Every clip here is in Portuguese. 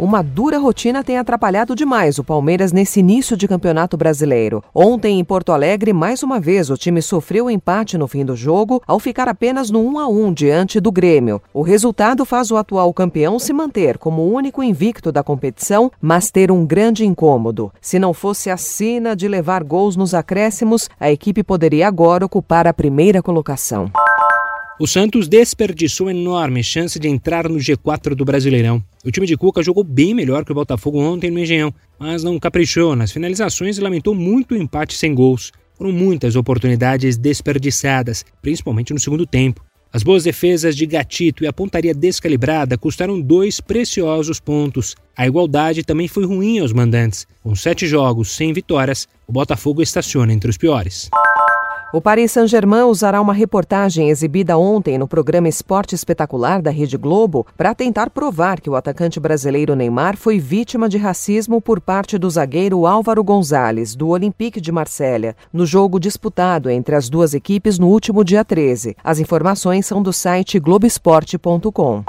Uma dura rotina tem atrapalhado demais o Palmeiras nesse início de campeonato brasileiro. Ontem, em Porto Alegre, mais uma vez o time sofreu empate no fim do jogo ao ficar apenas no 1 a 1 diante do Grêmio. O resultado faz o atual campeão se manter como o único invicto da competição, mas ter um grande incômodo. Se não fosse a sina de levar gols nos acréscimos, a equipe poderia agora ocupar a primeira colocação. O Santos desperdiçou enorme chance de entrar no G4 do Brasileirão. O time de Cuca jogou bem melhor que o Botafogo ontem no Engenhão, mas não caprichou nas finalizações e lamentou muito o empate sem gols. Foram muitas oportunidades desperdiçadas, principalmente no segundo tempo. As boas defesas de Gatito e a pontaria descalibrada custaram dois preciosos pontos. A igualdade também foi ruim aos mandantes. Com sete jogos sem vitórias, o Botafogo estaciona entre os piores. O Paris Saint-Germain usará uma reportagem exibida ontem no programa Esporte Espetacular da Rede Globo para tentar provar que o atacante brasileiro Neymar foi vítima de racismo por parte do zagueiro Álvaro Gonzalez, do Olympique de Marselha, no jogo disputado entre as duas equipes no último dia 13. As informações são do site globesport.com.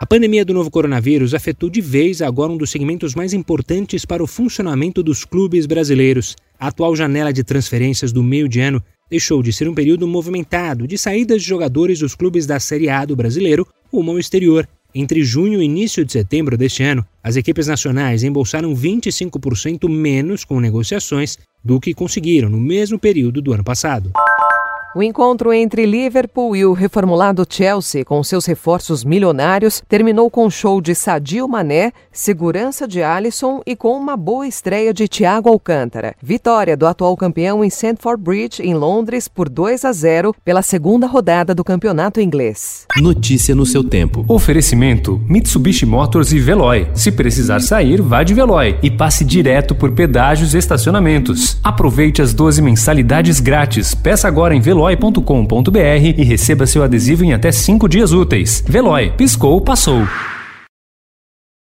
A pandemia do novo coronavírus afetou de vez agora um dos segmentos mais importantes para o funcionamento dos clubes brasileiros. A atual janela de transferências do meio de ano deixou de ser um período movimentado de saídas de jogadores dos clubes da Série A do brasileiro rumo ao exterior. Entre junho e início de setembro deste ano, as equipes nacionais embolsaram 25% menos com negociações do que conseguiram no mesmo período do ano passado. O encontro entre Liverpool e o reformulado Chelsea, com seus reforços milionários, terminou com um show de Sadio Mané, segurança de Alisson e com uma boa estreia de Thiago Alcântara. Vitória do atual campeão em Stamford Bridge, em Londres, por 2 a 0 pela segunda rodada do campeonato inglês. Notícia no seu tempo. Oferecimento: Mitsubishi Motors e Veloy. Se precisar sair, vá de Veloy e passe direto por pedágios e estacionamentos. Aproveite as 12 mensalidades grátis. Peça agora em Veloy veloy.com.br e receba seu adesivo em até 5 dias úteis. Veloy, piscou, passou.